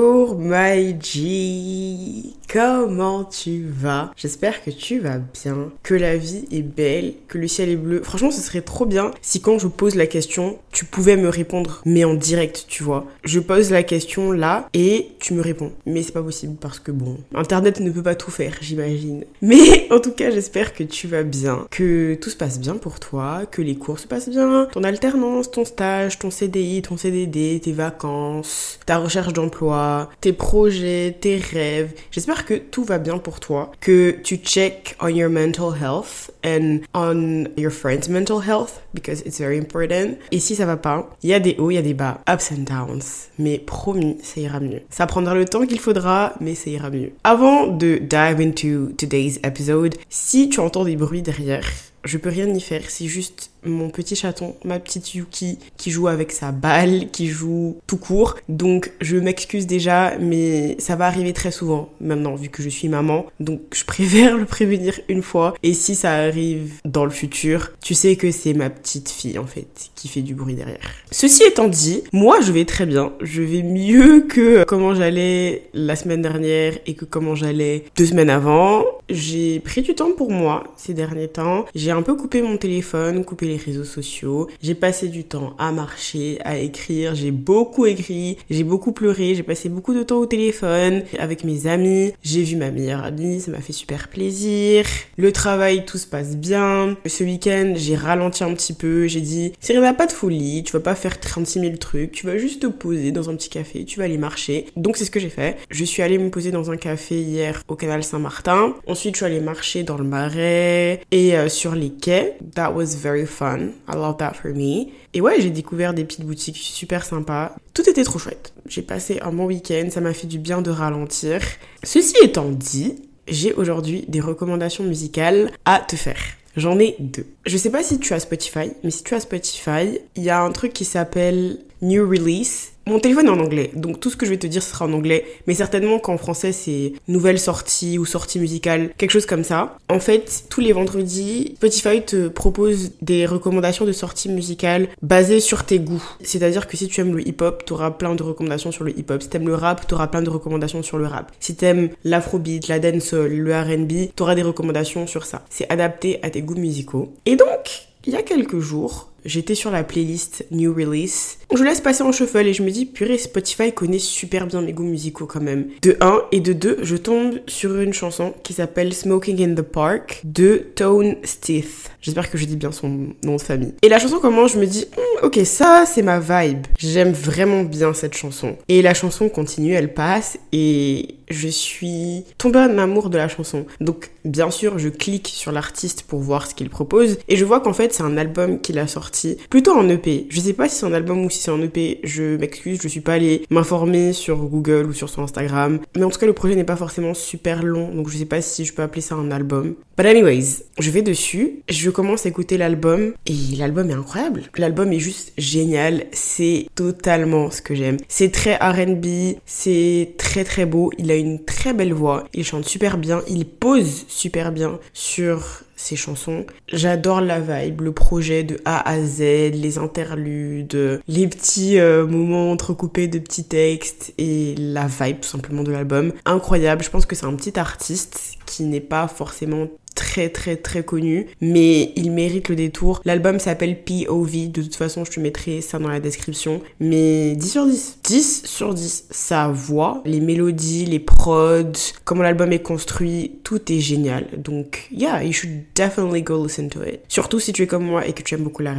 my G Comment tu vas? J'espère que tu vas bien, que la vie est belle, que le ciel est bleu. Franchement, ce serait trop bien si quand je pose la question, tu pouvais me répondre, mais en direct, tu vois. Je pose la question là et tu me réponds. Mais c'est pas possible parce que bon, Internet ne peut pas tout faire, j'imagine. Mais en tout cas, j'espère que tu vas bien, que tout se passe bien pour toi, que les cours se passent bien, ton alternance, ton stage, ton CDI, ton CDD, tes vacances, ta recherche d'emploi, tes projets, tes rêves. J'espère que tout va bien pour toi, que tu check on your mental health and on your friend's mental health because it's very important. Et si ça va pas, il y a des hauts, il y a des bas, ups and downs. Mais promis, ça ira mieux. Ça prendra le temps qu'il faudra, mais ça ira mieux. Avant de dive into today's episode, si tu entends des bruits derrière, je peux rien y faire, c'est juste mon petit chaton, ma petite Yuki, qui joue avec sa balle, qui joue tout court. Donc je m'excuse déjà, mais ça va arriver très souvent maintenant, vu que je suis maman. Donc je préfère le prévenir une fois. Et si ça arrive dans le futur, tu sais que c'est ma petite fille, en fait, qui fait du bruit derrière. Ceci étant dit, moi je vais très bien. Je vais mieux que comment j'allais la semaine dernière et que comment j'allais deux semaines avant. J'ai pris du temps pour moi ces derniers temps. J'ai un peu coupé mon téléphone, coupé les réseaux sociaux. J'ai passé du temps à marcher, à écrire. J'ai beaucoup écrit, j'ai beaucoup pleuré, j'ai passé beaucoup de temps au téléphone avec mes amis. J'ai vu ma meilleure amie, ça m'a fait super plaisir. Le travail, tout se passe bien. Ce week-end, j'ai ralenti un petit peu. J'ai dit, Serena, pas de folie, tu vas pas faire 36 000 trucs, tu vas juste te poser dans un petit café, tu vas aller marcher. Donc c'est ce que j'ai fait. Je suis allée me poser dans un café hier au canal Saint-Martin. Ensuite, je suis allée marcher dans le marais et euh, sur les quais. That was very fun. I love that for me. Et ouais, j'ai découvert des petites boutiques super sympas. Tout était trop chouette. J'ai passé un bon week-end, ça m'a fait du bien de ralentir. Ceci étant dit, j'ai aujourd'hui des recommandations musicales à te faire. J'en ai deux. Je sais pas si tu as Spotify, mais si tu as Spotify, il y a un truc qui s'appelle New Release mon téléphone est en anglais, donc tout ce que je vais te dire sera en anglais, mais certainement qu'en français c'est nouvelle sortie ou sortie musicale, quelque chose comme ça. En fait, tous les vendredis, Spotify te propose des recommandations de sorties musicales basées sur tes goûts. C'est-à-dire que si tu aimes le hip-hop, tu auras plein de recommandations sur le hip-hop. Si tu aimes le rap, tu auras plein de recommandations sur le rap. Si tu aimes l'afrobeat, la dancehall, le R&B, tu auras des recommandations sur ça. C'est adapté à tes goûts musicaux. Et donc, il y a quelques jours, j'étais sur la playlist New Release. Je laisse passer en shuffle et je me dis, purée, Spotify connaît super bien mes goûts musicaux quand même. De 1 et de 2, je tombe sur une chanson qui s'appelle Smoking in the Park de Tone Stith. J'espère que je dis bien son nom de famille. Et la chanson commence, je me dis, hmm, ok, ça c'est ma vibe. J'aime vraiment bien cette chanson. Et la chanson continue, elle passe et je suis tombée en amour de la chanson. Donc bien sûr, je clique sur l'artiste pour voir ce qu'il propose et je vois qu'en fait c'est un album qu'il a sorti plutôt en EP. Je sais pas si c'est un album ou si c'est en EP, je m'excuse, je suis pas allée m'informer sur Google ou sur son Instagram. Mais en tout cas, le projet n'est pas forcément super long, donc je sais pas si je peux appeler ça un album. But anyways, je vais dessus, je commence à écouter l'album et l'album est incroyable. L'album est juste génial, c'est totalement ce que j'aime. C'est très R&B, c'est très très beau, il a une très belle voix, il chante super bien, il pose super bien sur ses chansons. J'adore la vibe, le projet de A à Les interludes, les petits euh, moments entrecoupés de petits textes et la vibe tout simplement de l'album. Incroyable, je pense que c'est un petit artiste qui n'est pas forcément très très très connu, mais il mérite le détour. L'album s'appelle POV, de toute façon je te mettrai ça dans la description, mais 10 sur 10. 10 sur 10. Sa voix, les mélodies, les prods, comment l'album est construit, tout est génial. Donc yeah, you should definitely go listen to it. Surtout si tu es comme moi et que tu aimes beaucoup la.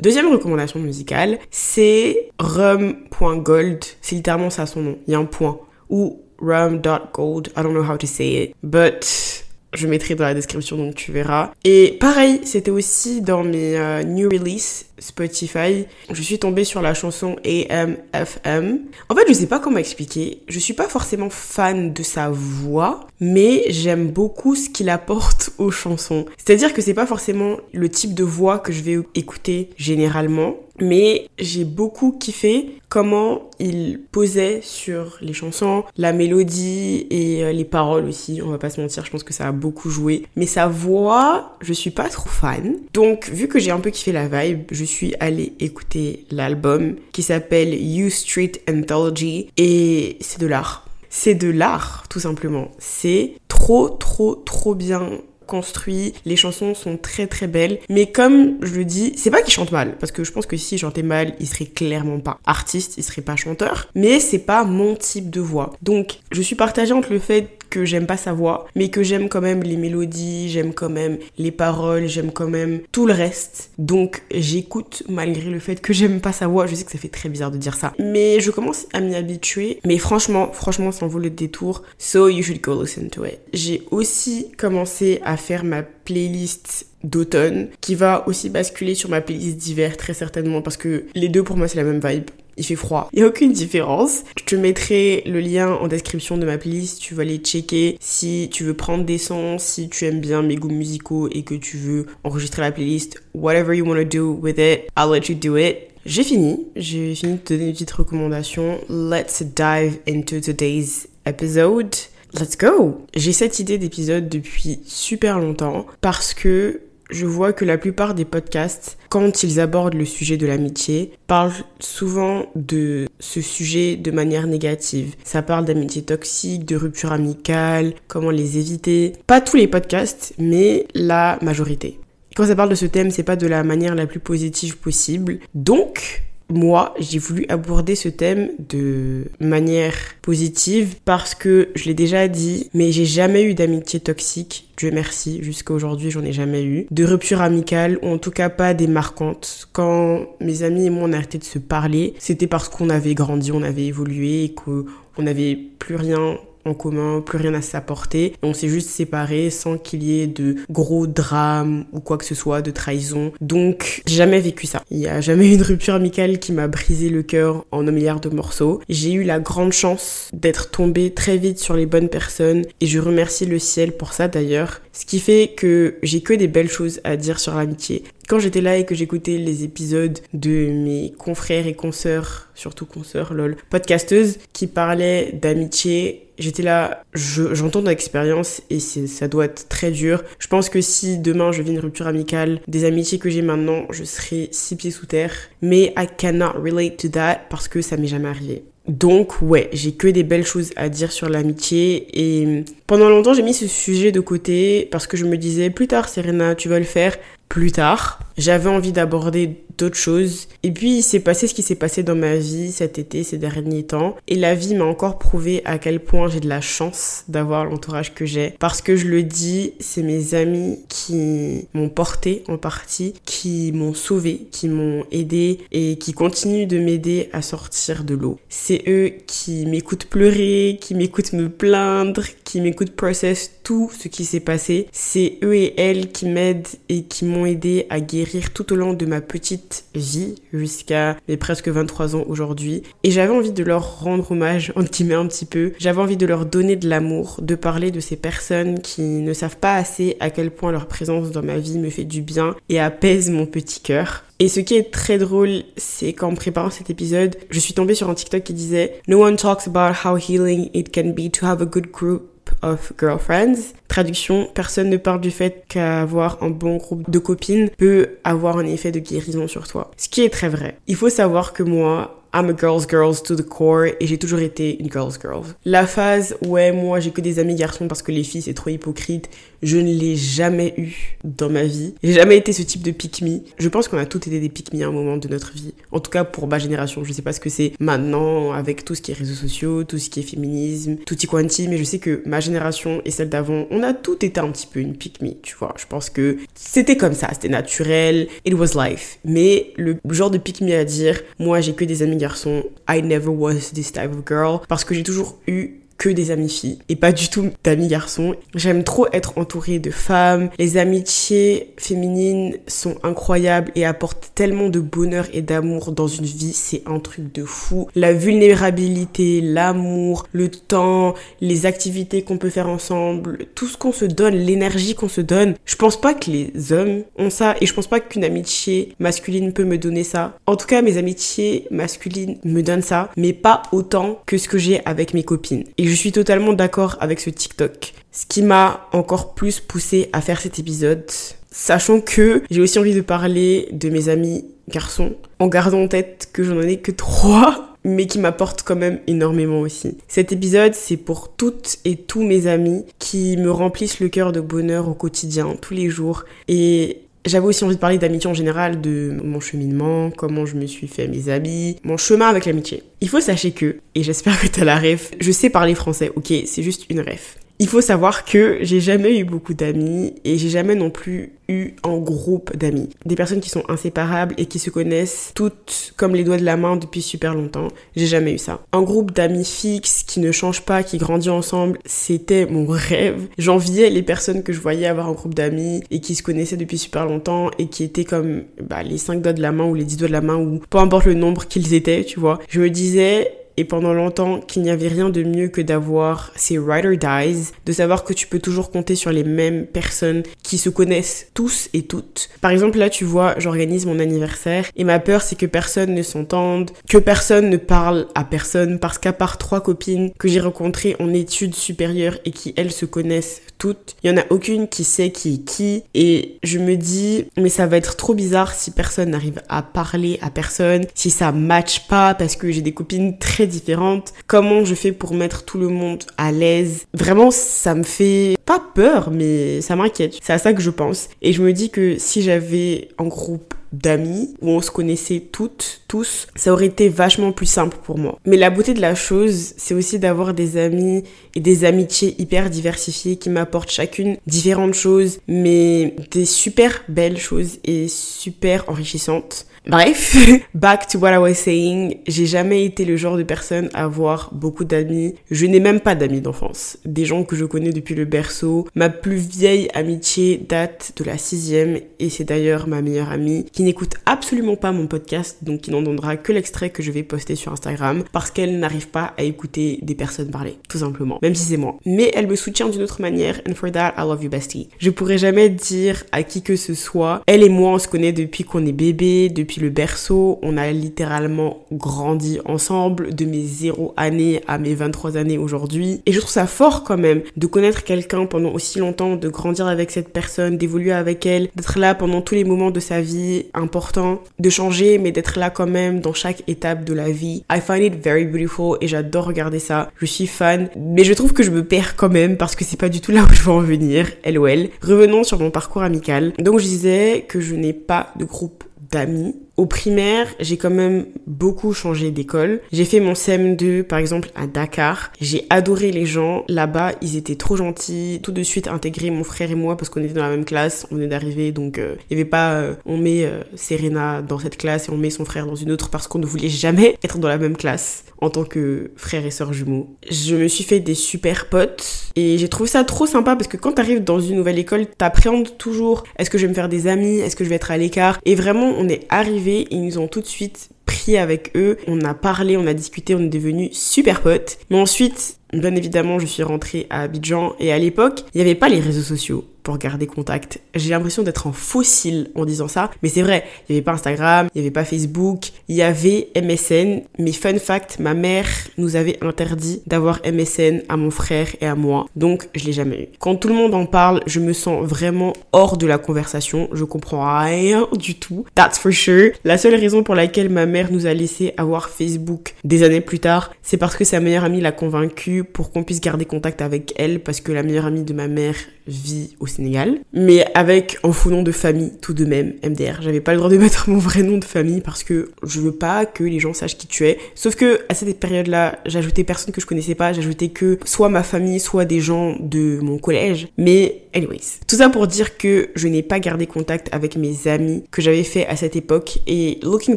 Deuxième recommandation musicale, c'est rum.gold. C'est littéralement ça son nom. Il y a un point. Ou rum.gold. I don't know how to say it. But je mettrai dans la description donc tu verras. Et pareil, c'était aussi dans mes euh, new release Spotify. Je suis tombée sur la chanson AMFM. En fait, je sais pas comment expliquer. Je suis pas forcément fan de sa voix, mais j'aime beaucoup ce qu'il apporte aux chansons. C'est-à-dire que c'est pas forcément le type de voix que je vais écouter généralement, mais j'ai beaucoup kiffé comment il posait sur les chansons, la mélodie et euh, les paroles aussi, on va pas se mentir, je pense que ça a beaucoup joué. Mais sa voix, je suis pas trop fan. Donc vu que j'ai un peu kiffé la vibe, suis allée écouter l'album qui s'appelle You Street Anthology et c'est de l'art. C'est de l'art, tout simplement. C'est trop, trop, trop bien construit, les chansons sont très très belles, mais comme je le dis, c'est pas qu'il chante mal, parce que je pense que si chantait mal, il serait clairement pas artiste, il serait pas chanteur, mais c'est pas mon type de voix. Donc je suis partagée entre le fait que j'aime pas sa voix, mais que j'aime quand même les mélodies, j'aime quand même les paroles, j'aime quand même tout le reste. Donc j'écoute malgré le fait que j'aime pas sa voix. Je sais que ça fait très bizarre de dire ça, mais je commence à m'y habituer. Mais franchement, franchement, ça en vaut le détour. So you should go listen to it. J'ai aussi commencé à faire ma playlist d'automne qui va aussi basculer sur ma playlist d'hiver très certainement parce que les deux pour moi c'est la même vibe il fait froid. Il n'y a aucune différence. Je te mettrai le lien en description de ma playlist. Tu vas aller checker si tu veux prendre des sons, si tu aimes bien mes goûts musicaux et que tu veux enregistrer la playlist. Whatever you want to do with it, I'll let you do it. J'ai fini. J'ai fini de te donner une petite recommandation. Let's dive into today's episode. Let's go! J'ai cette idée d'épisode depuis super longtemps parce que je vois que la plupart des podcasts, quand ils abordent le sujet de l'amitié, parlent souvent de ce sujet de manière négative. Ça parle d'amitié toxique, de rupture amicale, comment les éviter. Pas tous les podcasts, mais la majorité. Quand ça parle de ce thème, c'est pas de la manière la plus positive possible. Donc, moi, j'ai voulu aborder ce thème de manière positive parce que je l'ai déjà dit, mais j'ai jamais eu d'amitié toxique. Dieu merci, jusqu'à aujourd'hui, j'en ai jamais eu. De rupture amicale, ou en tout cas pas des marquantes. Quand mes amis et moi on a arrêté de se parler, c'était parce qu'on avait grandi, on avait évolué et qu'on n'avait plus rien en commun, plus rien à s'apporter. On s'est juste séparés sans qu'il y ait de gros drames ou quoi que ce soit, de trahison. Donc, j'ai jamais vécu ça. Il n'y a jamais eu une rupture amicale qui m'a brisé le cœur en un milliard de morceaux. J'ai eu la grande chance d'être tombée très vite sur les bonnes personnes et je remercie le ciel pour ça d'ailleurs. Ce qui fait que j'ai que des belles choses à dire sur l'amitié. Quand j'étais là et que j'écoutais les épisodes de mes confrères et consoeurs, surtout consoeurs, lol, podcasteuses, qui parlaient d'amitié, j'étais là, j'entends je, l'expérience et ça doit être très dur. Je pense que si demain je vis une rupture amicale, des amitiés que j'ai maintenant, je serai six pieds sous terre. Mais I cannot relate to that parce que ça m'est jamais arrivé. Donc ouais, j'ai que des belles choses à dire sur l'amitié et pendant longtemps j'ai mis ce sujet de côté parce que je me disais plus tard Serena tu vas le faire plus tard. J'avais envie d'aborder d'autres choses. Et puis il s'est passé ce qui s'est passé dans ma vie cet été, ces derniers temps. Et la vie m'a encore prouvé à quel point j'ai de la chance d'avoir l'entourage que j'ai. Parce que je le dis, c'est mes amis qui m'ont porté en partie, qui m'ont sauvé, qui m'ont aidé et qui continuent de m'aider à sortir de l'eau. C'est eux qui m'écoutent pleurer, qui m'écoutent me plaindre, qui m'écoutent process tout ce qui s'est passé. C'est eux et elles qui m'aident et qui m'ont aidé à guérir tout au long de ma petite vie jusqu'à mes presque 23 ans aujourd'hui. Et j'avais envie de leur rendre hommage, en guillemets un petit peu. J'avais envie de leur donner de l'amour, de parler de ces personnes qui ne savent pas assez à quel point leur présence dans ma vie me fait du bien et apaise mon petit cœur. Et ce qui est très drôle, c'est qu'en préparant cet épisode, je suis tombée sur un TikTok qui disait No one talks about how healing it can be to have a good group of girlfriends. Traduction, personne ne parle du fait qu'avoir un bon groupe de copines peut avoir un effet de guérison sur toi. Ce qui est très vrai. Il faut savoir que moi, I'm a girl's girl to the core et j'ai toujours été une girl's girl. La phase ouais moi j'ai que des amis garçons parce que les filles c'est trop hypocrite, je ne l'ai jamais eu dans ma vie. J'ai jamais été ce type de pick me. Je pense qu'on a tous été des pick me à un moment de notre vie. En tout cas pour ma génération, je sais pas ce que c'est maintenant avec tout ce qui est réseaux sociaux, tout ce qui est féminisme, tutti quanti, mais je sais que ma génération et celle d'avant, on a tout été un petit peu une pick me, tu vois. Je pense que c'était comme ça, c'était naturel, it was life. Mais le genre de pick me à dire, moi j'ai que des amis garçon, I never was this type of girl, parce que j'ai toujours eu que des amis filles et pas du tout d'amis garçons. J'aime trop être entourée de femmes. Les amitiés féminines sont incroyables et apportent tellement de bonheur et d'amour dans une vie. C'est un truc de fou. La vulnérabilité, l'amour, le temps, les activités qu'on peut faire ensemble, tout ce qu'on se donne, l'énergie qu'on se donne. Je pense pas que les hommes ont ça et je pense pas qu'une amitié masculine peut me donner ça. En tout cas, mes amitiés masculines me donnent ça, mais pas autant que ce que j'ai avec mes copines. Et je suis totalement d'accord avec ce TikTok. Ce qui m'a encore plus poussé à faire cet épisode, sachant que j'ai aussi envie de parler de mes amis garçons, en gardant en tête que j'en ai que trois mais qui m'apportent quand même énormément aussi. Cet épisode, c'est pour toutes et tous mes amis qui me remplissent le cœur de bonheur au quotidien, tous les jours. Et j'avais aussi envie de parler d'amitié en général, de mon cheminement, comment je me suis fait mes amis, mon chemin avec l'amitié. Il faut sachez que, et j'espère que t'as la ref, je sais parler français, ok, c'est juste une ref. Il faut savoir que j'ai jamais eu beaucoup d'amis et j'ai jamais non plus eu un groupe d'amis. Des personnes qui sont inséparables et qui se connaissent toutes comme les doigts de la main depuis super longtemps. J'ai jamais eu ça. Un groupe d'amis fixes qui ne change pas, qui grandit ensemble, c'était mon rêve. J'enviais les personnes que je voyais avoir un groupe d'amis et qui se connaissaient depuis super longtemps et qui étaient comme bah, les 5 doigts de la main ou les 10 doigts de la main ou peu importe le nombre qu'ils étaient, tu vois. Je me disais, et pendant longtemps qu'il n'y avait rien de mieux que d'avoir ces rider dies, de savoir que tu peux toujours compter sur les mêmes personnes qui se connaissent tous et toutes. Par exemple, là, tu vois, j'organise mon anniversaire et ma peur, c'est que personne ne s'entende, que personne ne parle à personne parce qu'à part trois copines que j'ai rencontrées en études supérieures et qui, elles, se connaissent toutes, il y en a aucune qui sait qui est qui et je me dis, mais ça va être trop bizarre si personne n'arrive à parler à personne, si ça match pas parce que j'ai des copines très différentes. Comment je fais pour mettre tout le monde à l'aise? Vraiment, ça me fait pas peur, mais ça m'inquiète. C'est à ça que je pense. Et je me dis que si j'avais un groupe d'amis où on se connaissait toutes, tous, ça aurait été vachement plus simple pour moi. Mais la beauté de la chose, c'est aussi d'avoir des amis et des amitiés hyper diversifiées qui m'apportent chacune différentes choses, mais des super belles choses et super enrichissantes. Bref, back to what I was saying, j'ai jamais été le genre de personne à avoir beaucoup d'amis. Je n'ai même pas d'amis d'enfance. Des gens que je connais depuis le berceau. Ma plus vieille amitié date de la sixième et c'est d'ailleurs ma meilleure amie qui n'écoute absolument pas mon podcast, donc qui n'entendra que l'extrait que je vais poster sur Instagram parce qu'elle n'arrive pas à écouter des personnes parler, tout simplement. Même si c'est moi. Mais elle me soutient d'une autre manière and for that, I love you bestie. Je pourrais jamais dire à qui que ce soit. Elle et moi, on se connaît depuis qu'on est bébé, depuis le berceau. On a littéralement grandi ensemble de mes 0 années à mes 23 années aujourd'hui. Et je trouve ça fort quand même de connaître quelqu'un pendant aussi longtemps, de grandir avec cette personne, d'évoluer avec elle, d'être là pendant tous les moments de sa vie importants, de changer mais d'être là quand même dans chaque étape de la vie. I find it very beautiful et j'adore regarder ça. Je suis fan, mais je trouve que je me perds quand même parce que c'est pas du tout là où je veux en venir. LOL. Revenons sur mon parcours amical. Donc je disais que je n'ai pas de groupe d'amis au primaire, j'ai quand même beaucoup changé d'école. J'ai fait mon CM2 par exemple à Dakar. J'ai adoré les gens là-bas, ils étaient trop gentils. Tout de suite intégré mon frère et moi parce qu'on était dans la même classe, on venait d'arriver donc euh, il avait pas euh, on met euh, Serena dans cette classe et on met son frère dans une autre parce qu'on ne voulait jamais être dans la même classe en tant que frère et sœur jumeaux. Je me suis fait des super potes et j'ai trouvé ça trop sympa parce que quand t'arrives dans une nouvelle école, t'appréhendes toujours est-ce que je vais me faire des amis, est-ce que je vais être à l'écart? Et vraiment on est arrivé ils nous ont tout de suite pris avec eux, on a parlé, on a discuté, on est devenus super potes. Mais ensuite, bien évidemment, je suis rentrée à Abidjan et à l'époque, il n'y avait pas les réseaux sociaux pour garder contact. J'ai l'impression d'être en fossile en disant ça, mais c'est vrai, il n'y avait pas Instagram, il n'y avait pas Facebook, il y avait MSN, mais fun fact, ma mère nous avait interdit d'avoir MSN à mon frère et à moi, donc je l'ai jamais eu. Quand tout le monde en parle, je me sens vraiment hors de la conversation, je comprends rien du tout, that's for sure. La seule raison pour laquelle ma mère nous a laissé avoir Facebook des années plus tard, c'est parce que sa meilleure amie l'a convaincue pour qu'on puisse garder contact avec elle, parce que la meilleure amie de ma mère vit au Sénégal, mais avec un faux nom de famille tout de même, MDR. J'avais pas le droit de mettre mon vrai nom de famille parce que je veux pas que les gens sachent qui tu es. Sauf que à cette période-là, j'ajoutais personne que je connaissais pas, j'ajoutais que soit ma famille, soit des gens de mon collège. Mais anyways. Tout ça pour dire que je n'ai pas gardé contact avec mes amis que j'avais fait à cette époque et looking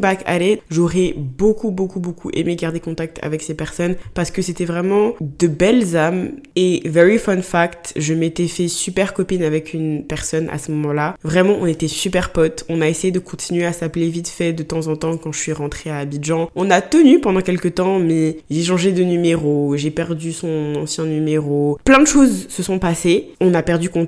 back at it, j'aurais beaucoup beaucoup beaucoup aimé garder contact avec ces personnes parce que c'était vraiment de belles âmes et very fun fact, je m'étais fait super copine avec une personne à ce moment-là. Vraiment, on était super potes. On a essayé de continuer à s'appeler vite fait de temps en temps quand je suis rentrée à Abidjan. On a tenu pendant quelques temps, mais j'ai changé de numéro, j'ai perdu son ancien numéro. Plein de choses se sont passées. On a perdu contact.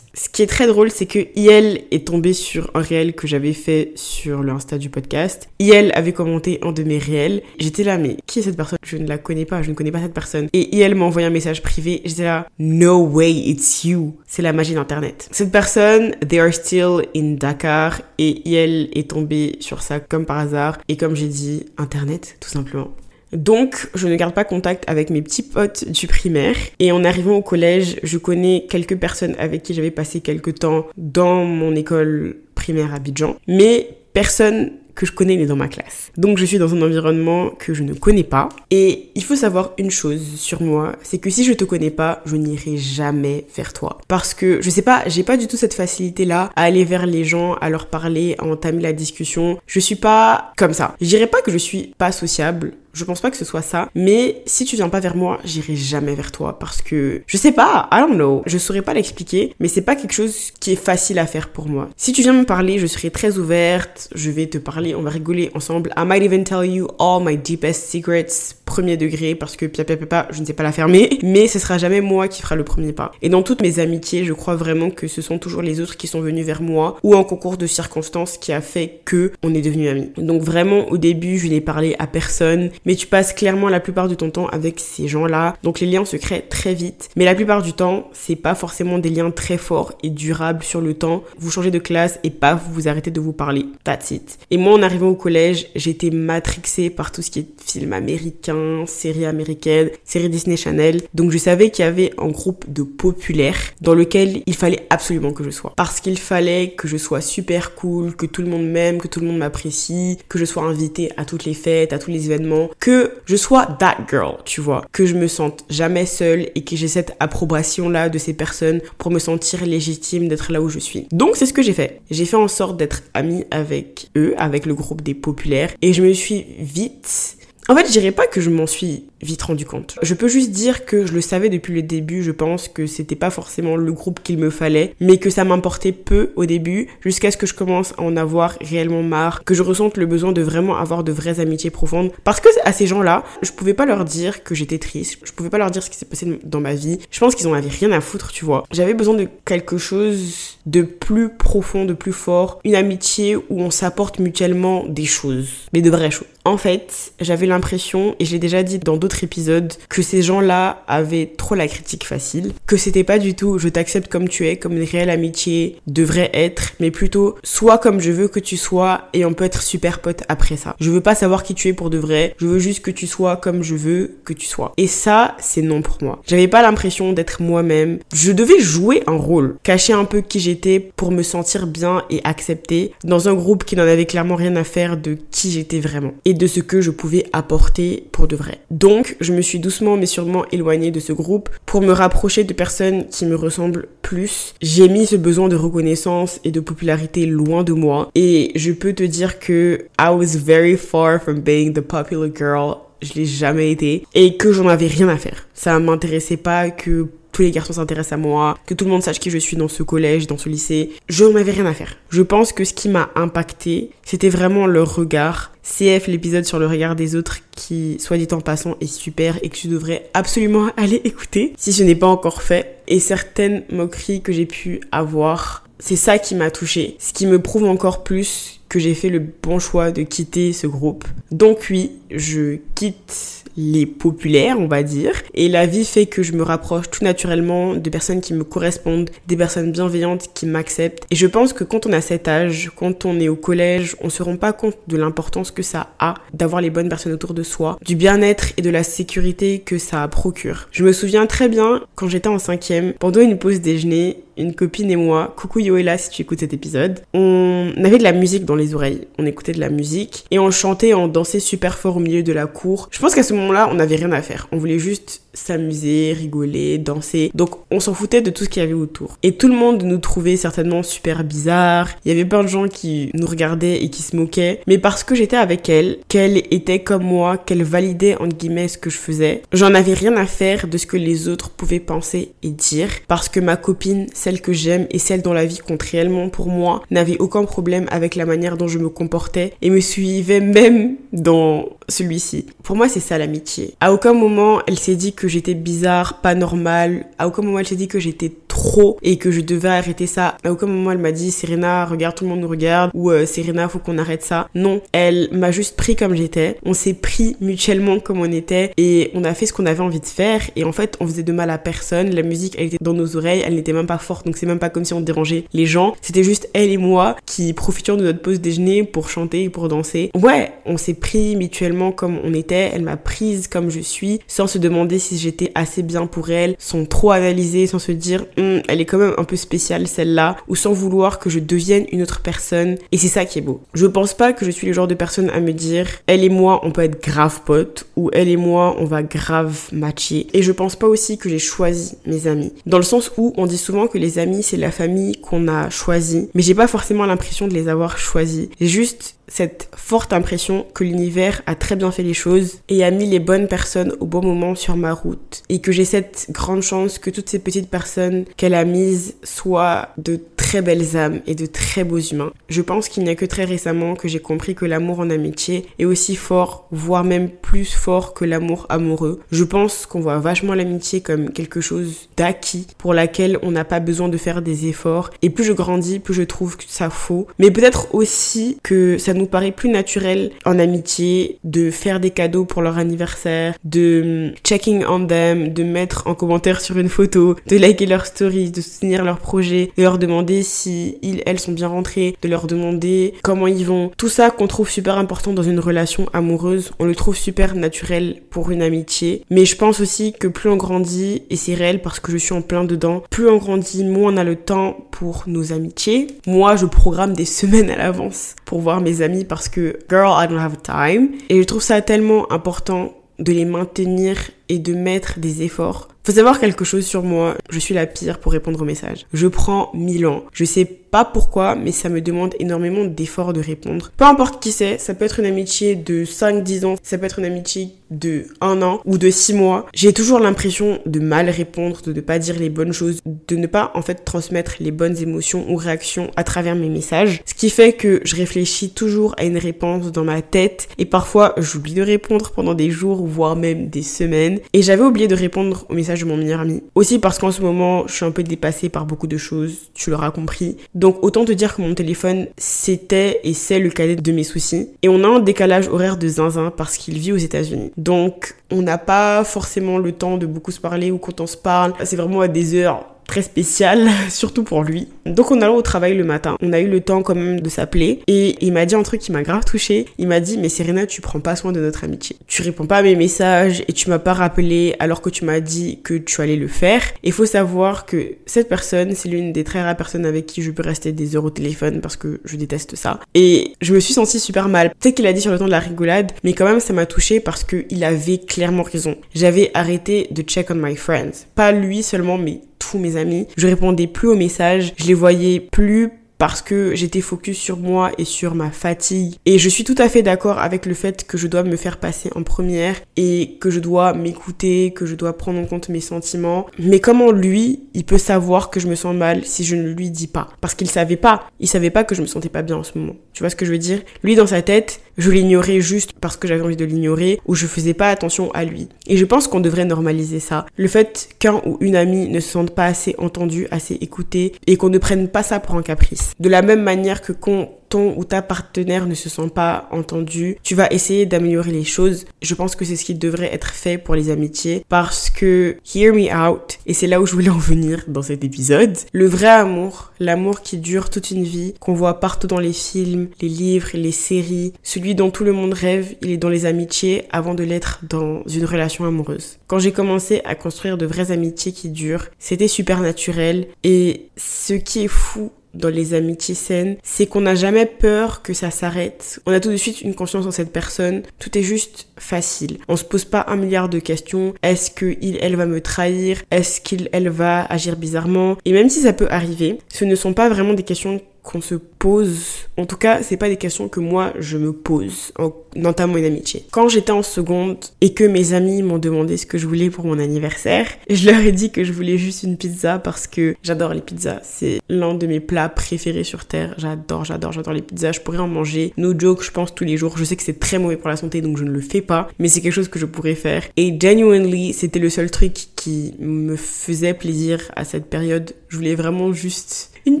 Ce qui est très drôle, c'est que IL est tombé sur un réel que j'avais fait sur le Insta du podcast. IL avait commenté un de mes réels. J'étais là, mais qui est cette personne? Je ne la connais pas, je ne connais pas cette personne. Et IL m'a envoyé un message privé. J'étais là, no way, it's you. C'est la magie d'Internet. Cette personne, they are still in Dakar. Et IL est tombé sur ça comme par hasard. Et comme j'ai dit, Internet, tout simplement. Donc, je ne garde pas contact avec mes petits potes du primaire. Et en arrivant au collège, je connais quelques personnes avec qui j'avais passé quelques temps dans mon école primaire à Abidjan. Mais personne que je connais, il est dans ma classe. Donc je suis dans un environnement que je ne connais pas. Et il faut savoir une chose sur moi, c'est que si je te connais pas, je n'irai jamais vers toi. Parce que, je sais pas, j'ai pas du tout cette facilité-là à aller vers les gens, à leur parler, à entamer la discussion. Je suis pas comme ça. Je dirais pas que je suis pas sociable, je pense pas que ce soit ça. Mais si tu viens pas vers moi, j'irai jamais vers toi parce que je sais pas, I don't know. Je saurais pas l'expliquer, mais c'est pas quelque chose qui est facile à faire pour moi. Si tu viens me parler, je serai très ouverte, je vais te parler, on va rigoler ensemble. I might even tell you all my deepest secrets premier degré parce que pia pia pia, je ne sais pas la fermer, mais ce sera jamais moi qui fera le premier pas. Et dans toutes mes amitiés, je crois vraiment que ce sont toujours les autres qui sont venus vers moi ou en concours de circonstances qui a fait que on est devenus amis. Donc vraiment au début, je n'ai parlé à personne, mais tu passes clairement la plupart de ton temps avec ces gens-là. Donc les liens se créent très vite, mais la plupart du temps, c'est pas forcément des liens très forts et durables sur le temps. Vous changez de classe et paf, vous arrêtez de vous parler. That's it. Et moi en arrivant au collège, j'étais matrixée par tout ce qui est film américain séries américaines, séries Disney Channel. Donc je savais qu'il y avait un groupe de populaires dans lequel il fallait absolument que je sois. Parce qu'il fallait que je sois super cool, que tout le monde m'aime, que tout le monde m'apprécie, que je sois invitée à toutes les fêtes, à tous les événements, que je sois that girl, tu vois. Que je me sente jamais seule et que j'ai cette approbation-là de ces personnes pour me sentir légitime d'être là où je suis. Donc c'est ce que j'ai fait. J'ai fait en sorte d'être amie avec eux, avec le groupe des populaires et je me suis vite en fait, je dirais pas que je m'en suis vite rendu compte. Je peux juste dire que je le savais depuis le début, je pense que c'était pas forcément le groupe qu'il me fallait, mais que ça m'importait peu au début, jusqu'à ce que je commence à en avoir réellement marre, que je ressente le besoin de vraiment avoir de vraies amitiés profondes. Parce que à ces gens-là, je pouvais pas leur dire que j'étais triste, je pouvais pas leur dire ce qui s'est passé dans ma vie. Je pense qu'ils en avaient rien à foutre, tu vois. J'avais besoin de quelque chose de plus profond, de plus fort, une amitié où on s'apporte mutuellement des choses, mais de vraies choses. En fait, j'avais l'impression, et je l'ai déjà dit dans d'autres épisodes, que ces gens-là avaient trop la critique facile, que c'était pas du tout je t'accepte comme tu es, comme une réelle amitié devrait être, mais plutôt sois comme je veux que tu sois et on peut être super potes après ça. Je veux pas savoir qui tu es pour de vrai, je veux juste que tu sois comme je veux que tu sois. Et ça, c'est non pour moi. J'avais pas l'impression d'être moi-même. Je devais jouer un rôle, cacher un peu qui j'étais pour me sentir bien et accepté dans un groupe qui n'en avait clairement rien à faire de qui j'étais vraiment de ce que je pouvais apporter pour de vrai. Donc, je me suis doucement mais sûrement éloignée de ce groupe pour me rapprocher de personnes qui me ressemblent plus. J'ai mis ce besoin de reconnaissance et de popularité loin de moi et je peux te dire que I was very far from being the popular girl je l'ai jamais été et que j'en avais rien à faire. Ça m'intéressait pas que tous les garçons s'intéressent à moi, que tout le monde sache qui je suis dans ce collège, dans ce lycée. Je n'en avais rien à faire. Je pense que ce qui m'a impacté, c'était vraiment leur regard. CF, l'épisode sur le regard des autres qui, soit dit en passant, est super et que tu devrais absolument aller écouter si ce n'est pas encore fait. Et certaines moqueries que j'ai pu avoir, c'est ça qui m'a touché. Ce qui me prouve encore plus que j'ai fait le bon choix de quitter ce groupe. Donc oui, je quitte les populaires, on va dire. Et la vie fait que je me rapproche tout naturellement de personnes qui me correspondent, des personnes bienveillantes qui m'acceptent. Et je pense que quand on a cet âge, quand on est au collège, on se rend pas compte de l'importance que ça a d'avoir les bonnes personnes autour de soi, du bien-être et de la sécurité que ça procure. Je me souviens très bien quand j'étais en cinquième, pendant une pause déjeuner, une copine et moi, coucou Yoela si tu écoutes cet épisode, on avait de la musique dans les oreilles. On écoutait de la musique et on chantait, on dansait super fort au milieu de la cour. Je pense qu'à ce moment-là, on n'avait rien à faire. On voulait juste s'amuser, rigoler, danser. Donc on s'en foutait de tout ce qu'il y avait autour. Et tout le monde nous trouvait certainement super bizarre. Il y avait plein de gens qui nous regardaient et qui se moquaient. Mais parce que j'étais avec elle, qu'elle était comme moi, qu'elle validait entre guillemets ce que je faisais, j'en avais rien à faire de ce que les autres pouvaient penser et dire. Parce que ma copine, celle que j'aime et celle dont la vie compte réellement pour moi, n'avait aucun problème avec la manière dont je me comportais et me suivait même dans celui-ci. Pour moi, c'est ça l'amitié. À aucun moment, elle s'est dit que j'étais bizarre, pas normal. À aucun moment, elle s'est dit que j'étais trop et que je devais arrêter ça. À aucun moment, elle m'a dit, Serena, regarde, tout le monde nous regarde. Ou euh, Serena, faut qu'on arrête ça. Non, elle m'a juste pris comme j'étais. On s'est pris mutuellement comme on était et on a fait ce qu'on avait envie de faire. Et en fait, on faisait de mal à personne. La musique, elle était dans nos oreilles. Elle n'était même pas forte. Donc c'est même pas comme si on dérangeait les gens. C'était juste elle et moi qui profitions de notre pause déjeuner pour chanter et pour danser. Ouais, on s'est pris mutuellement comme on était. Elle m'a prise comme je suis sans se demander si j'étais assez bien pour elle, sans trop analyser, sans se dire hum, elle est quand même un peu spéciale celle-là, ou sans vouloir que je devienne une autre personne. Et c'est ça qui est beau. Je pense pas que je suis le genre de personne à me dire elle et moi on peut être grave potes, ou elle et moi on va grave matcher. Et je pense pas aussi que j'ai choisi mes amis. Dans le sens où on dit souvent que les amis c'est la famille qu'on a choisie, mais j'ai pas forcément l'impression de les avoir choisis. Juste cette forte impression que l'univers a très bien fait les choses et a mis les bonnes personnes au bon moment sur ma route et que j'ai cette grande chance que toutes ces petites personnes qu'elle a mises soient de très belles âmes et de très beaux humains. Je pense qu'il n'y a que très récemment que j'ai compris que l'amour en amitié est aussi fort, voire même plus fort que l'amour amoureux. Je pense qu'on voit vachement l'amitié comme quelque chose d'acquis pour laquelle on n'a pas besoin de faire des efforts et plus je grandis, plus je trouve que ça faux. Mais peut-être aussi que ça nous paraît plus naturel en amitié de faire des cadeaux pour leur anniversaire, de checking on them, de mettre en commentaire sur une photo, de liker leurs stories, de soutenir leurs projets, de leur demander si ils, elles sont bien rentrées, de leur demander comment ils vont. Tout ça qu'on trouve super important dans une relation amoureuse, on le trouve super naturel pour une amitié. Mais je pense aussi que plus on grandit, et c'est réel parce que je suis en plein dedans, plus on grandit, moins on a le temps pour nos amitiés. Moi, je programme des semaines à l'avance pour voir mes amis parce que girl, I don't have time. Et je trouve ça tellement important de les maintenir et de mettre des efforts. Faut savoir quelque chose sur moi, je suis la pire pour répondre aux messages. Je prends mille ans. Je sais pas pourquoi, mais ça me demande énormément d'efforts de répondre. Peu importe qui c'est, ça peut être une amitié de 5-10 ans, ça peut être une amitié de 1 an ou de 6 mois. J'ai toujours l'impression de mal répondre, de ne pas dire les bonnes choses, de ne pas en fait transmettre les bonnes émotions ou réactions à travers mes messages. Ce qui fait que je réfléchis toujours à une réponse dans ma tête et parfois j'oublie de répondre pendant des jours, voire même des semaines. Et j'avais oublié de répondre au message de mon meilleur ami. Aussi parce qu'en ce moment, je suis un peu dépassée par beaucoup de choses, tu l'auras compris. Donc autant te dire que mon téléphone, c'était et c'est le cadet de mes soucis. Et on a un décalage horaire de zinzin parce qu'il vit aux États-Unis. Donc on n'a pas forcément le temps de beaucoup se parler ou quand on se parle, c'est vraiment à des heures très spécial, surtout pour lui. Donc on allait au travail le matin. On a eu le temps quand même de s'appeler et il m'a dit un truc qui m'a grave touché. Il m'a dit mais Serena, tu prends pas soin de notre amitié. Tu réponds pas à mes messages et tu m'as pas rappelé alors que tu m'as dit que tu allais le faire. Il faut savoir que cette personne, c'est l'une des très rares personnes avec qui je peux rester des heures au téléphone parce que je déteste ça. Et je me suis sentie super mal. Peut-être qu'il a dit sur le temps de la rigolade, mais quand même ça m'a touché parce que il avait clairement raison. J'avais arrêté de check on my friends. Pas lui seulement, mais tous mes amis. Je répondais plus aux messages, les voyais plus parce que j'étais focus sur moi et sur ma fatigue. Et je suis tout à fait d'accord avec le fait que je dois me faire passer en première et que je dois m'écouter, que je dois prendre en compte mes sentiments. Mais comment lui, il peut savoir que je me sens mal si je ne lui dis pas? Parce qu'il savait pas. Il savait pas que je me sentais pas bien en ce moment. Tu vois ce que je veux dire? Lui, dans sa tête, je l'ignorais juste parce que j'avais envie de l'ignorer ou je faisais pas attention à lui. Et je pense qu'on devrait normaliser ça. Le fait qu'un ou une amie ne se sente pas assez entendu, assez écouté et qu'on ne prenne pas ça pour un caprice. De la même manière que quand ton ou ta partenaire ne se sent pas entendu, tu vas essayer d'améliorer les choses. Je pense que c'est ce qui devrait être fait pour les amitiés parce que hear me out et c'est là où je voulais en venir dans cet épisode. Le vrai amour, l'amour qui dure toute une vie, qu'on voit partout dans les films, les livres, les séries, celui dont tout le monde rêve, il est dans les amitiés avant de l'être dans une relation amoureuse. Quand j'ai commencé à construire de vraies amitiés qui durent, c'était super naturel et ce qui est fou dans les amitiés saines, c'est qu'on n'a jamais peur que ça s'arrête. On a tout de suite une confiance en cette personne. Tout est juste facile. On se pose pas un milliard de questions. Est-ce que il, elle va me trahir? Est-ce qu'il, elle va agir bizarrement? Et même si ça peut arriver, ce ne sont pas vraiment des questions qu'on se pose. En tout cas, c'est pas des questions que moi je me pose en entamant une amitié. Quand j'étais en seconde et que mes amis m'ont demandé ce que je voulais pour mon anniversaire, je leur ai dit que je voulais juste une pizza parce que j'adore les pizzas. C'est l'un de mes plats préférés sur terre. J'adore, j'adore, j'adore les pizzas. Je pourrais en manger. No joke, je pense tous les jours. Je sais que c'est très mauvais pour la santé donc je ne le fais pas, mais c'est quelque chose que je pourrais faire. Et genuinely, c'était le seul truc qui me faisait plaisir à cette période. Je voulais vraiment juste une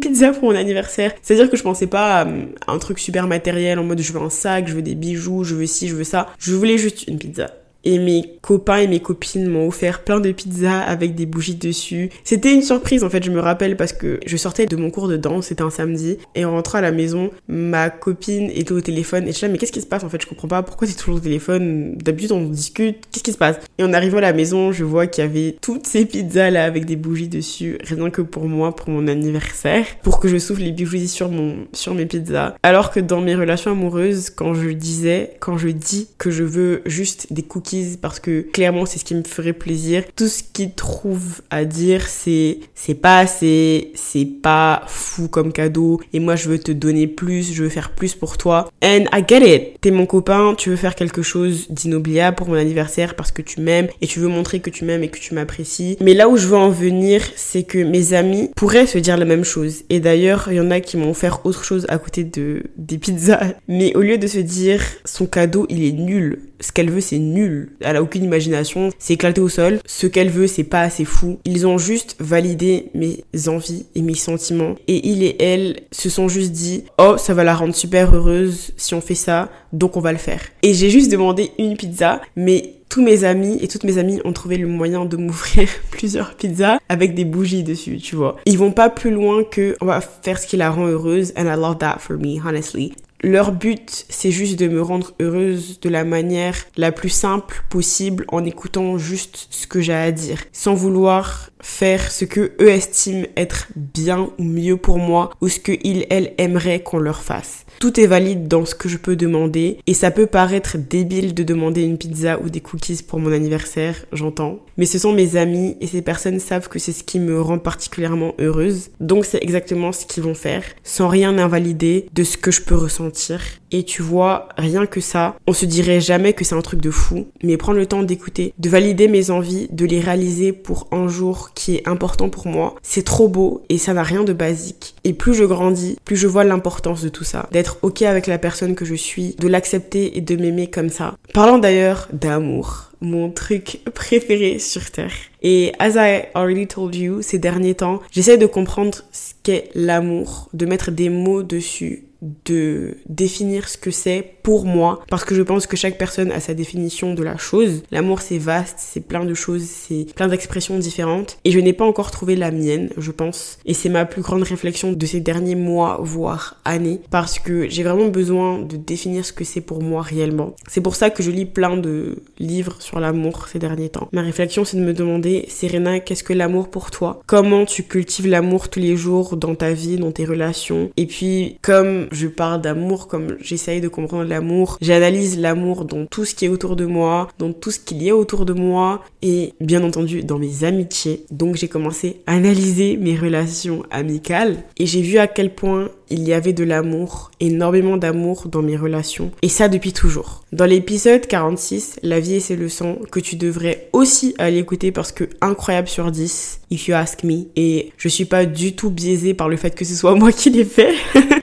pizza pour mon anniversaire. C'est-à-dire que je pensais pas à un truc super matériel en mode je veux un sac, je veux des bijoux, je veux ci, je veux ça. Je voulais juste une pizza et mes copains et mes copines m'ont offert plein de pizzas avec des bougies dessus. C'était une surprise en fait, je me rappelle parce que je sortais de mon cours de danse, c'était un samedi, et en rentrant à la maison, ma copine était au téléphone. Et je suis là mais qu'est-ce qui se passe en fait, je comprends pas. Pourquoi t'es toujours au téléphone, d'habitude on discute, qu'est-ce qui se passe? Et en arrivant à la maison, je vois qu'il y avait toutes ces pizzas là avec des bougies dessus, rien que pour moi, pour mon anniversaire, pour que je souffle les bougies sur mon sur mes pizzas. Alors que dans mes relations amoureuses, quand je disais, quand je dis que je veux juste des cookies parce que clairement c'est ce qui me ferait plaisir. Tout ce qu'ils trouvent à dire c'est c'est pas assez, c'est pas fou comme cadeau et moi je veux te donner plus, je veux faire plus pour toi. And I get it. T'es mon copain, tu veux faire quelque chose d'inoubliable pour mon anniversaire parce que tu m'aimes et tu veux montrer que tu m'aimes et que tu m'apprécies. Mais là où je veux en venir, c'est que mes amis pourraient se dire la même chose. Et d'ailleurs, il y en a qui m'ont offert autre chose à côté de des pizzas. Mais au lieu de se dire son cadeau, il est nul. Ce qu'elle veut, c'est nul elle a aucune imagination, c'est éclaté au sol. Ce qu'elle veut, c'est pas assez fou. Ils ont juste validé mes envies et mes sentiments. Et il et elle se sont juste dit, oh, ça va la rendre super heureuse si on fait ça, donc on va le faire. Et j'ai juste demandé une pizza, mais tous mes amis et toutes mes amies ont trouvé le moyen de m'ouvrir plusieurs pizzas avec des bougies dessus, tu vois. Ils vont pas plus loin que on va faire ce qui la rend heureuse and I love that for me, honestly. Leur but, c'est juste de me rendre heureuse de la manière la plus simple possible en écoutant juste ce que j'ai à dire, sans vouloir faire ce que eux estiment être bien ou mieux pour moi ou ce que ils, elles aimeraient qu'on leur fasse. Tout est valide dans ce que je peux demander et ça peut paraître débile de demander une pizza ou des cookies pour mon anniversaire, j'entends. Mais ce sont mes amis et ces personnes savent que c'est ce qui me rend particulièrement heureuse. Donc c'est exactement ce qu'ils vont faire, sans rien invalider de ce que je peux ressentir. Et tu vois, rien que ça, on se dirait jamais que c'est un truc de fou, mais prendre le temps d'écouter, de valider mes envies, de les réaliser pour un jour qui est important pour moi, c'est trop beau et ça n'a rien de basique. Et plus je grandis, plus je vois l'importance de tout ça, d'être ok avec la personne que je suis, de l'accepter et de m'aimer comme ça. Parlons d'ailleurs d'amour mon truc préféré sur Terre. Et as I already told you, ces derniers temps, j'essaie de comprendre ce qu'est l'amour, de mettre des mots dessus, de définir ce que c'est pour moi parce que je pense que chaque personne a sa définition de la chose. L'amour c'est vaste, c'est plein de choses, c'est plein d'expressions différentes et je n'ai pas encore trouvé la mienne, je pense. Et c'est ma plus grande réflexion de ces derniers mois voire années parce que j'ai vraiment besoin de définir ce que c'est pour moi réellement. C'est pour ça que je lis plein de livres sur l'amour ces derniers temps. Ma réflexion c'est de me demander Serena, qu'est-ce que l'amour pour toi? Comment tu cultives l'amour tous les jours dans ta vie, dans tes relations? Et puis comme je parle d'amour, comme j'essaye de comprendre l'amour, j'analyse l'amour dans tout ce qui est autour de moi, dans tout ce qu'il y a autour de moi et bien entendu dans mes amitiés. Donc j'ai commencé à analyser mes relations amicales et j'ai vu à quel point il y avait de l'amour, énormément d'amour dans mes relations, et ça depuis toujours. Dans l'épisode 46, La vie et ses leçons, que tu devrais aussi aller écouter parce que incroyable sur 10, if you ask me, et je suis pas du tout biaisée par le fait que ce soit moi qui l'ai fait.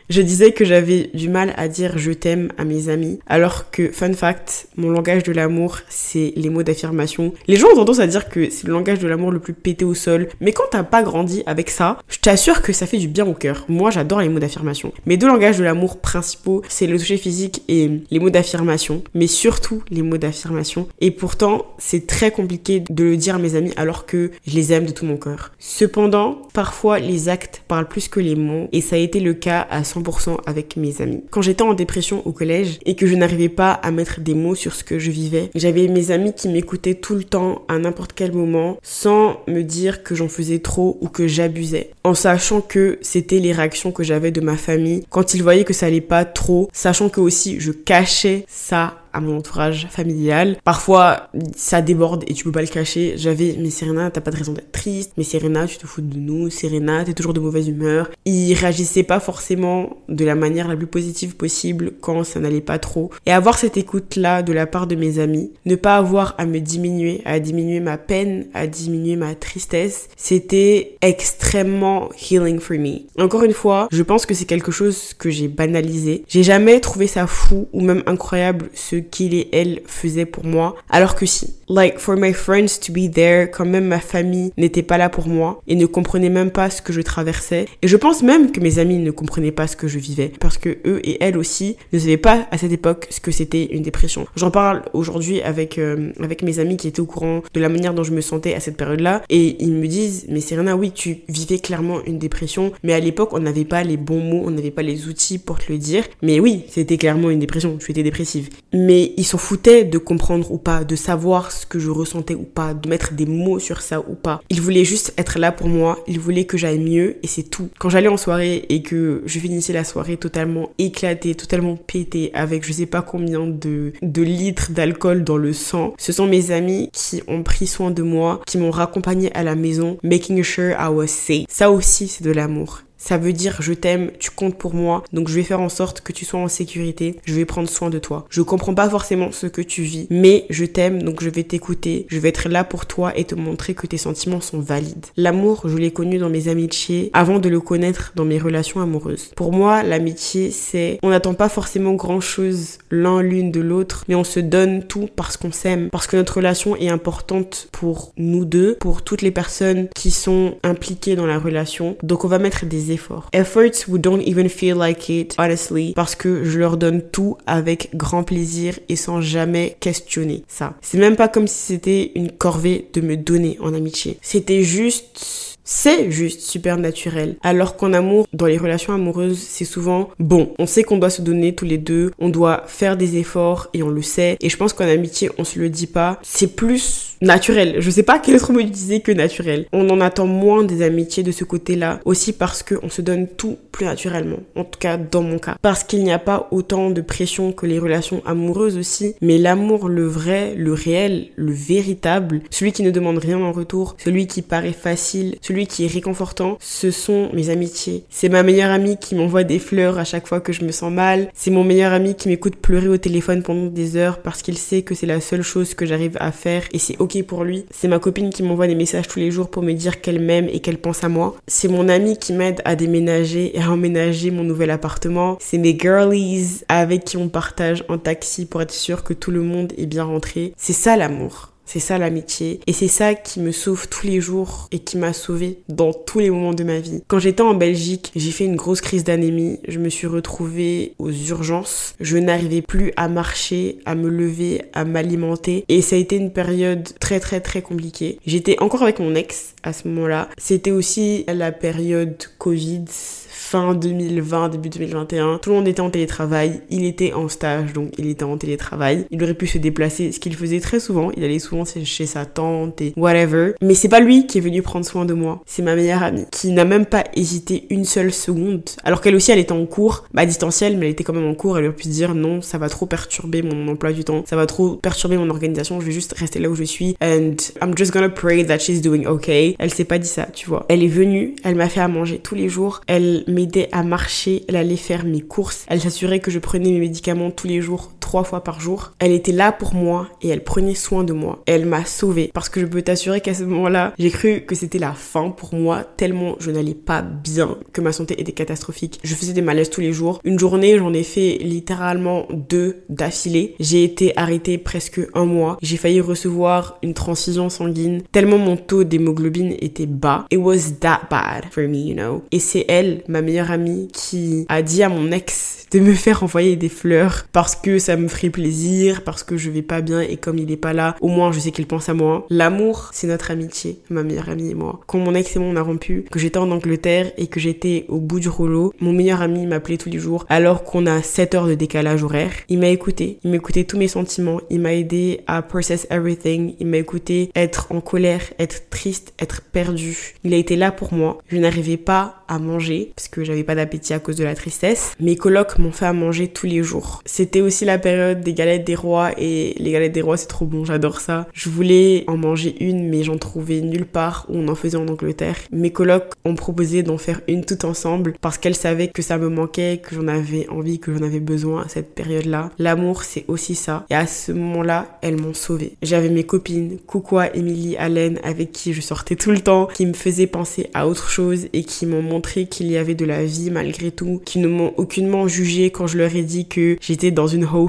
Je disais que j'avais du mal à dire je t'aime à mes amis, alors que, fun fact, mon langage de l'amour, c'est les mots d'affirmation. Les gens ont tendance à dire que c'est le langage de l'amour le plus pété au sol, mais quand t'as pas grandi avec ça, je t'assure que ça fait du bien au cœur. Moi, j'adore les mots d'affirmation mes deux langages de l'amour principaux, c'est le toucher physique et les mots d'affirmation, mais surtout les mots d'affirmation. Et pourtant, c'est très compliqué de le dire à mes amis alors que je les aime de tout mon cœur. Cependant, parfois les actes parlent plus que les mots et ça a été le cas à 100% 100% avec mes amis. Quand j'étais en dépression au collège et que je n'arrivais pas à mettre des mots sur ce que je vivais, j'avais mes amis qui m'écoutaient tout le temps à n'importe quel moment sans me dire que j'en faisais trop ou que j'abusais. En sachant que c'était les réactions que j'avais de ma famille quand ils voyaient que ça allait pas trop, sachant que aussi je cachais ça à mon entourage familial. Parfois, ça déborde et tu peux pas le cacher. J'avais, mais Serena, t'as pas de raison d'être triste. Mais Serena, tu te fous de nous. Serena, t'es toujours de mauvaise humeur. Ils réagissaient pas forcément de la manière la plus positive possible quand ça n'allait pas trop. Et avoir cette écoute-là de la part de mes amis, ne pas avoir à me diminuer, à diminuer ma peine, à diminuer ma tristesse, c'était extrêmement healing for me. Encore une fois, je pense que c'est quelque chose que j'ai banalisé. J'ai jamais trouvé ça fou ou même incroyable ce qu'il et elle faisaient pour moi. Alors que si, like for my friends to be there, quand même ma famille n'était pas là pour moi et ne comprenait même pas ce que je traversais. Et je pense même que mes amis ne comprenaient pas ce que je vivais parce que eux et elles aussi ne savaient pas à cette époque ce que c'était une dépression. J'en parle aujourd'hui avec euh, avec mes amis qui étaient au courant de la manière dont je me sentais à cette période-là et ils me disent mais Serena oui tu vivais clairement une dépression mais à l'époque on n'avait pas les bons mots, on n'avait pas les outils pour te le dire. Mais oui, c'était clairement une dépression, tu étais dépressive ils s'en foutaient de comprendre ou pas, de savoir ce que je ressentais ou pas, de mettre des mots sur ça ou pas. Ils voulaient juste être là pour moi, ils voulaient que j'aille mieux et c'est tout. Quand j'allais en soirée et que je finissais la soirée totalement éclatée, totalement pétée, avec je sais pas combien de, de litres d'alcool dans le sang, ce sont mes amis qui ont pris soin de moi, qui m'ont raccompagné à la maison, making sure I was safe. Ça aussi, c'est de l'amour. Ça veut dire je t'aime, tu comptes pour moi, donc je vais faire en sorte que tu sois en sécurité, je vais prendre soin de toi. Je comprends pas forcément ce que tu vis, mais je t'aime, donc je vais t'écouter, je vais être là pour toi et te montrer que tes sentiments sont valides. L'amour, je l'ai connu dans mes amitiés avant de le connaître dans mes relations amoureuses. Pour moi, l'amitié, c'est on n'attend pas forcément grand chose l'un l'une de l'autre, mais on se donne tout parce qu'on s'aime, parce que notre relation est importante pour nous deux, pour toutes les personnes qui sont impliquées dans la relation. Donc on va mettre des efforts. Efforts who don't even feel like it, honestly, parce que je leur donne tout avec grand plaisir et sans jamais questionner ça. C'est même pas comme si c'était une corvée de me donner en amitié. C'était juste c'est juste super naturel. Alors qu'en amour, dans les relations amoureuses, c'est souvent bon. On sait qu'on doit se donner tous les deux, on doit faire des efforts et on le sait. Et je pense qu'en amitié, on se le dit pas. C'est plus naturel. Je sais pas quel autre mot utiliser que naturel. On en attend moins des amitiés de ce côté-là. Aussi parce qu'on se donne tout plus naturellement. En tout cas, dans mon cas. Parce qu'il n'y a pas autant de pression que les relations amoureuses aussi. Mais l'amour, le vrai, le réel, le véritable, celui qui ne demande rien en retour, celui qui paraît facile, celui qui est réconfortant, ce sont mes amitiés. C'est ma meilleure amie qui m'envoie des fleurs à chaque fois que je me sens mal. C'est mon meilleur ami qui m'écoute pleurer au téléphone pendant des heures parce qu'il sait que c'est la seule chose que j'arrive à faire et c'est pour lui. C'est ma copine qui m'envoie des messages tous les jours pour me dire qu'elle m'aime et qu'elle pense à moi. C'est mon ami qui m'aide à déménager et à emménager mon nouvel appartement. C'est mes girlies avec qui on partage un taxi pour être sûr que tout le monde est bien rentré. C'est ça l'amour. C'est ça l'amitié. Et c'est ça qui me sauve tous les jours et qui m'a sauvé dans tous les moments de ma vie. Quand j'étais en Belgique, j'ai fait une grosse crise d'anémie. Je me suis retrouvée aux urgences. Je n'arrivais plus à marcher, à me lever, à m'alimenter. Et ça a été une période très très très compliquée. J'étais encore avec mon ex à ce moment-là. C'était aussi la période Covid fin 2020, début 2021. Tout le monde était en télétravail. Il était en stage, donc il était en télétravail. Il aurait pu se déplacer, ce qu'il faisait très souvent. Il allait souvent chez sa tante et whatever. Mais c'est pas lui qui est venu prendre soin de moi. C'est ma meilleure amie qui n'a même pas hésité une seule seconde. Alors qu'elle aussi, elle était en cours, bah distanciel, mais elle était quand même en cours. Elle aurait pu se dire non, ça va trop perturber mon emploi du temps. Ça va trop perturber mon organisation. Je vais juste rester là où je suis. And I'm just gonna pray that she's doing okay. Elle s'est pas dit ça, tu vois. Elle est venue, elle m'a fait à manger tous les jours. Elle m'aidait à marcher, elle allait faire mes courses, elle s'assurait que je prenais mes médicaments tous les jours, trois fois par jour. Elle était là pour moi et elle prenait soin de moi. Elle m'a sauvée parce que je peux t'assurer qu'à ce moment-là, j'ai cru que c'était la fin pour moi tellement je n'allais pas bien, que ma santé était catastrophique. Je faisais des malaises tous les jours. Une journée, j'en ai fait littéralement deux d'affilée. J'ai été arrêtée presque un mois. J'ai failli recevoir une transfusion sanguine tellement mon taux d'hémoglobine était bas. It was that bad for me, you know. Et c'est elle, ma meilleure amie, qui a dit à mon ex de me faire envoyer des fleurs parce que ça me ferait plaisir, parce que je vais pas bien et comme il est pas là, au moins je sais qu'il pense à moi. L'amour, c'est notre amitié, ma meilleure amie et moi. Quand mon ex et moi on a rompu, que j'étais en Angleterre et que j'étais au bout du rouleau, mon meilleur ami m'appelait tous les jours alors qu'on a 7 heures de décalage horaire. Il m'a écouté, il m'a écouté tous mes sentiments, il m'a aidé à process everything, il m'a écouté être en colère, être triste, être perdu. Il a été là pour moi. Je n'arrivais pas à manger parce que j'avais pas d'appétit à cause de la tristesse. Mes colocs m'ont fait à manger tous les jours. C'était aussi la des galettes des rois et les galettes des rois c'est trop bon, j'adore ça. Je voulais en manger une mais j'en trouvais nulle part où on en faisait en Angleterre. Mes colocs ont proposé d'en faire une tout ensemble parce qu'elles savaient que ça me manquait, que j'en avais envie, que j'en avais besoin à cette période-là. L'amour c'est aussi ça. Et à ce moment-là, elles m'ont sauvée. J'avais mes copines, Koukoua, Emily, Allen, avec qui je sortais tout le temps, qui me faisaient penser à autre chose et qui m'ont montré qu'il y avait de la vie malgré tout, qui ne m'ont aucunement jugé quand je leur ai dit que j'étais dans une hoe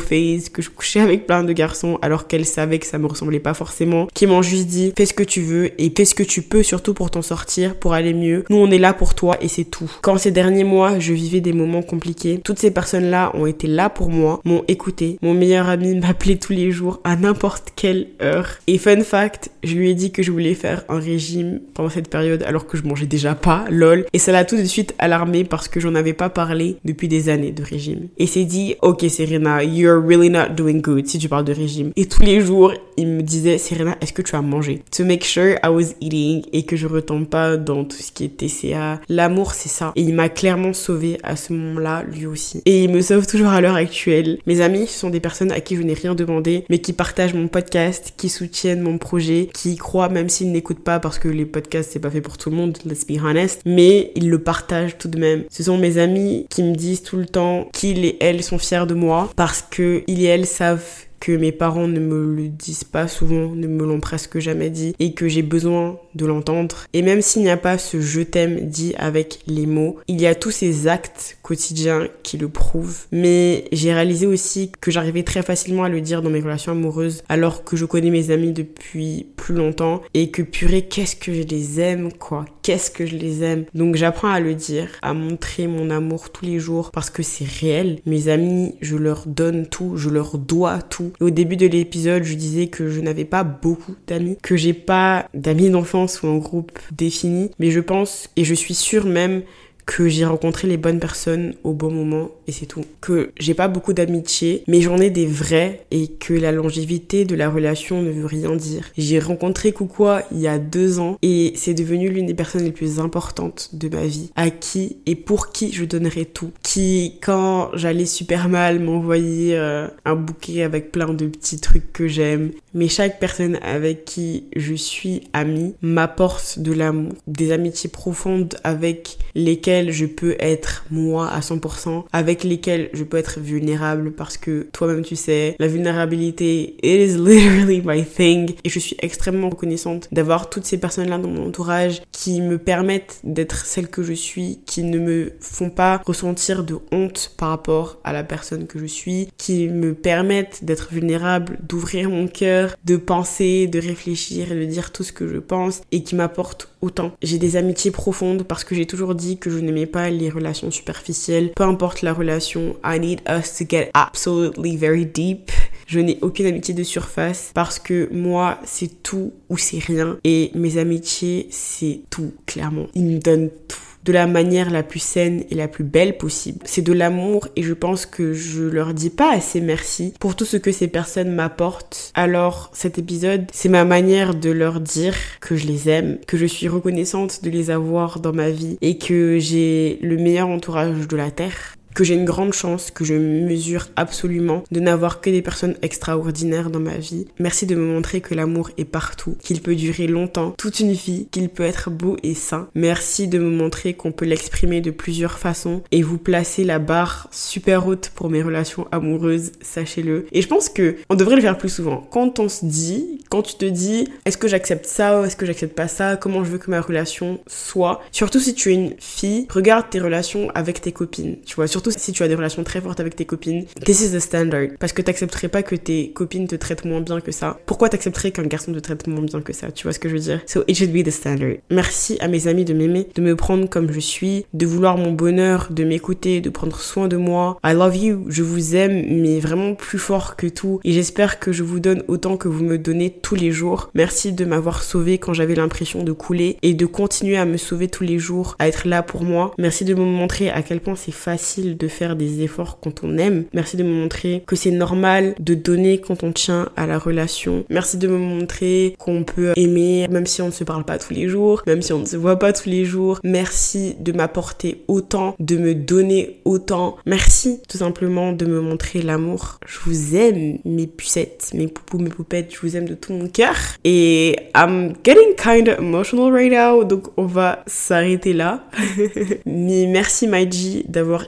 que je couchais avec plein de garçons alors qu'elles savaient que ça me ressemblait pas forcément, qui m'ont juste dit fais ce que tu veux et fais ce que tu peux surtout pour t'en sortir, pour aller mieux. Nous on est là pour toi et c'est tout. Quand ces derniers mois je vivais des moments compliqués, toutes ces personnes-là ont été là pour moi, m'ont écouté. Mon meilleur ami m'appelait tous les jours à n'importe quelle heure. Et fun fact, je lui ai dit que je voulais faire un régime pendant cette période alors que je mangeais déjà pas, lol. Et ça l'a tout de suite alarmé parce que j'en avais pas parlé depuis des années de régime. Et s'est dit, ok Serena, you're really not doing good si tu parles de régime. Et tous les jours, il me disait, Serena, est-ce que tu as mangé? To make sure I was eating et que je retombe pas dans tout ce qui est TCA. L'amour, c'est ça. Et il m'a clairement sauvé à ce moment-là, lui aussi. Et il me sauve toujours à l'heure actuelle. Mes amis sont des personnes à qui je n'ai rien demandé, mais qui partagent mon podcast, qui soutiennent mon projet, qui y croient même s'ils n'écoutent pas parce que les podcasts c'est pas fait pour tout le monde, let's be honest, mais ils le partagent tout de même. Ce sont mes amis qui me disent tout le temps qu'ils et elles sont fiers de moi parce que ils et elles savent que mes parents ne me le disent pas souvent, ne me l'ont presque jamais dit et que j'ai besoin de l'entendre. Et même s'il n'y a pas ce je t'aime dit avec les mots, il y a tous ces actes quotidiens qui le prouvent. Mais j'ai réalisé aussi que j'arrivais très facilement à le dire dans mes relations amoureuses alors que je connais mes amis depuis plus longtemps et que purée, qu'est-ce que je les aime quoi. Qu'est-ce que je les aime. Donc j'apprends à le dire, à montrer mon amour tous les jours parce que c'est réel. Mes amis, je leur donne tout, je leur dois tout au début de l'épisode, je disais que je n'avais pas beaucoup d'amis, que j'ai pas d'amis d'enfance ou un groupe défini, mais je pense et je suis sûre même que j'ai rencontré les bonnes personnes au bon moment et c'est tout. Que j'ai pas beaucoup d'amitié, mais j'en ai des vrais et que la longévité de la relation ne veut rien dire. J'ai rencontré Koukoua il y a deux ans et c'est devenu l'une des personnes les plus importantes de ma vie, à qui et pour qui je donnerais tout. Qui, quand j'allais super mal, m'envoyait euh, un bouquet avec plein de petits trucs que j'aime. Mais chaque personne avec qui je suis amie m'apporte de l'amour, des amitiés profondes avec lesquelles je peux être moi à 100%, avec lesquels je peux être vulnérable parce que toi-même tu sais, la vulnérabilité, it is literally my thing. Et je suis extrêmement reconnaissante d'avoir toutes ces personnes-là dans mon entourage qui me permettent d'être celle que je suis, qui ne me font pas ressentir de honte par rapport à la personne que je suis, qui me permettent d'être vulnérable, d'ouvrir mon cœur, de penser, de réfléchir et de dire tout ce que je pense et qui m'apportent autant. J'ai des amitiés profondes parce que j'ai toujours dit que je n'aimais pas les relations superficielles. Peu importe la relation, I need us to get absolutely very deep. Je n'ai aucune amitié de surface parce que moi, c'est tout ou c'est rien. Et mes amitiés, c'est tout, clairement. Ils me donnent tout de la manière la plus saine et la plus belle possible. C'est de l'amour et je pense que je leur dis pas assez merci pour tout ce que ces personnes m'apportent. Alors cet épisode, c'est ma manière de leur dire que je les aime, que je suis reconnaissante de les avoir dans ma vie et que j'ai le meilleur entourage de la Terre que j'ai une grande chance, que je mesure absolument de n'avoir que des personnes extraordinaires dans ma vie. Merci de me montrer que l'amour est partout, qu'il peut durer longtemps, toute une vie, qu'il peut être beau et sain. Merci de me montrer qu'on peut l'exprimer de plusieurs façons et vous placer la barre super haute pour mes relations amoureuses, sachez-le. Et je pense que on devrait le faire plus souvent. Quand on se dit, quand tu te dis, est-ce que j'accepte ça est-ce que j'accepte pas ça, comment je veux que ma relation soit, surtout si tu es une fille, regarde tes relations avec tes copines, tu vois, surtout si tu as des relations très fortes avec tes copines, this is the standard. Parce que t'accepterais pas que tes copines te traitent moins bien que ça. Pourquoi t'accepterais qu'un garçon te traite moins bien que ça? Tu vois ce que je veux dire? So it should be the standard. Merci à mes amis de m'aimer, de me prendre comme je suis, de vouloir mon bonheur, de m'écouter, de prendre soin de moi. I love you, je vous aime, mais vraiment plus fort que tout. Et j'espère que je vous donne autant que vous me donnez tous les jours. Merci de m'avoir sauvé quand j'avais l'impression de couler et de continuer à me sauver tous les jours, à être là pour moi. Merci de me montrer à quel point c'est facile de faire des efforts quand on aime. Merci de me montrer que c'est normal de donner quand on tient à la relation. Merci de me montrer qu'on peut aimer même si on ne se parle pas tous les jours, même si on ne se voit pas tous les jours. Merci de m'apporter autant, de me donner autant. Merci tout simplement de me montrer l'amour. Je vous aime, mes pucettes, mes poupous, mes poupettes. Je vous aime de tout mon cœur. Et I'm getting kind of emotional right now, donc on va s'arrêter là. Mais merci Maiji d'avoir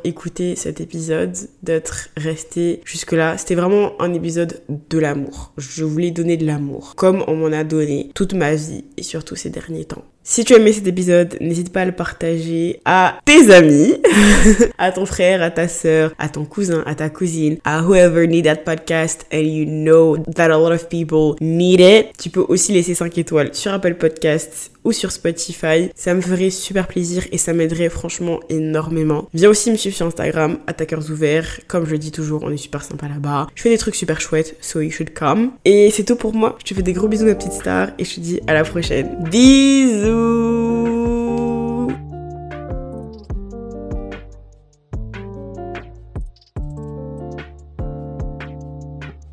cet épisode, d'être resté jusque-là. C'était vraiment un épisode de l'amour. Je voulais donner de l'amour, comme on m'en a donné toute ma vie et surtout ces derniers temps. Si tu as aimé cet épisode, n'hésite pas à le partager à tes amis, à ton frère, à ta sœur, à ton cousin, à ta cousine, à whoever need that podcast and you know that a lot of people need it. Tu peux aussi laisser 5 étoiles sur Apple Podcasts ou sur Spotify. Ça me ferait super plaisir et ça m'aiderait franchement énormément. Viens aussi me suivre sur Instagram, attaqueurs ouverts. Comme je le dis toujours, on est super sympa là-bas. Je fais des trucs super chouettes, so you should come. Et c'est tout pour moi. Je te fais des gros bisous ma petite star et je te dis à la prochaine. Bisous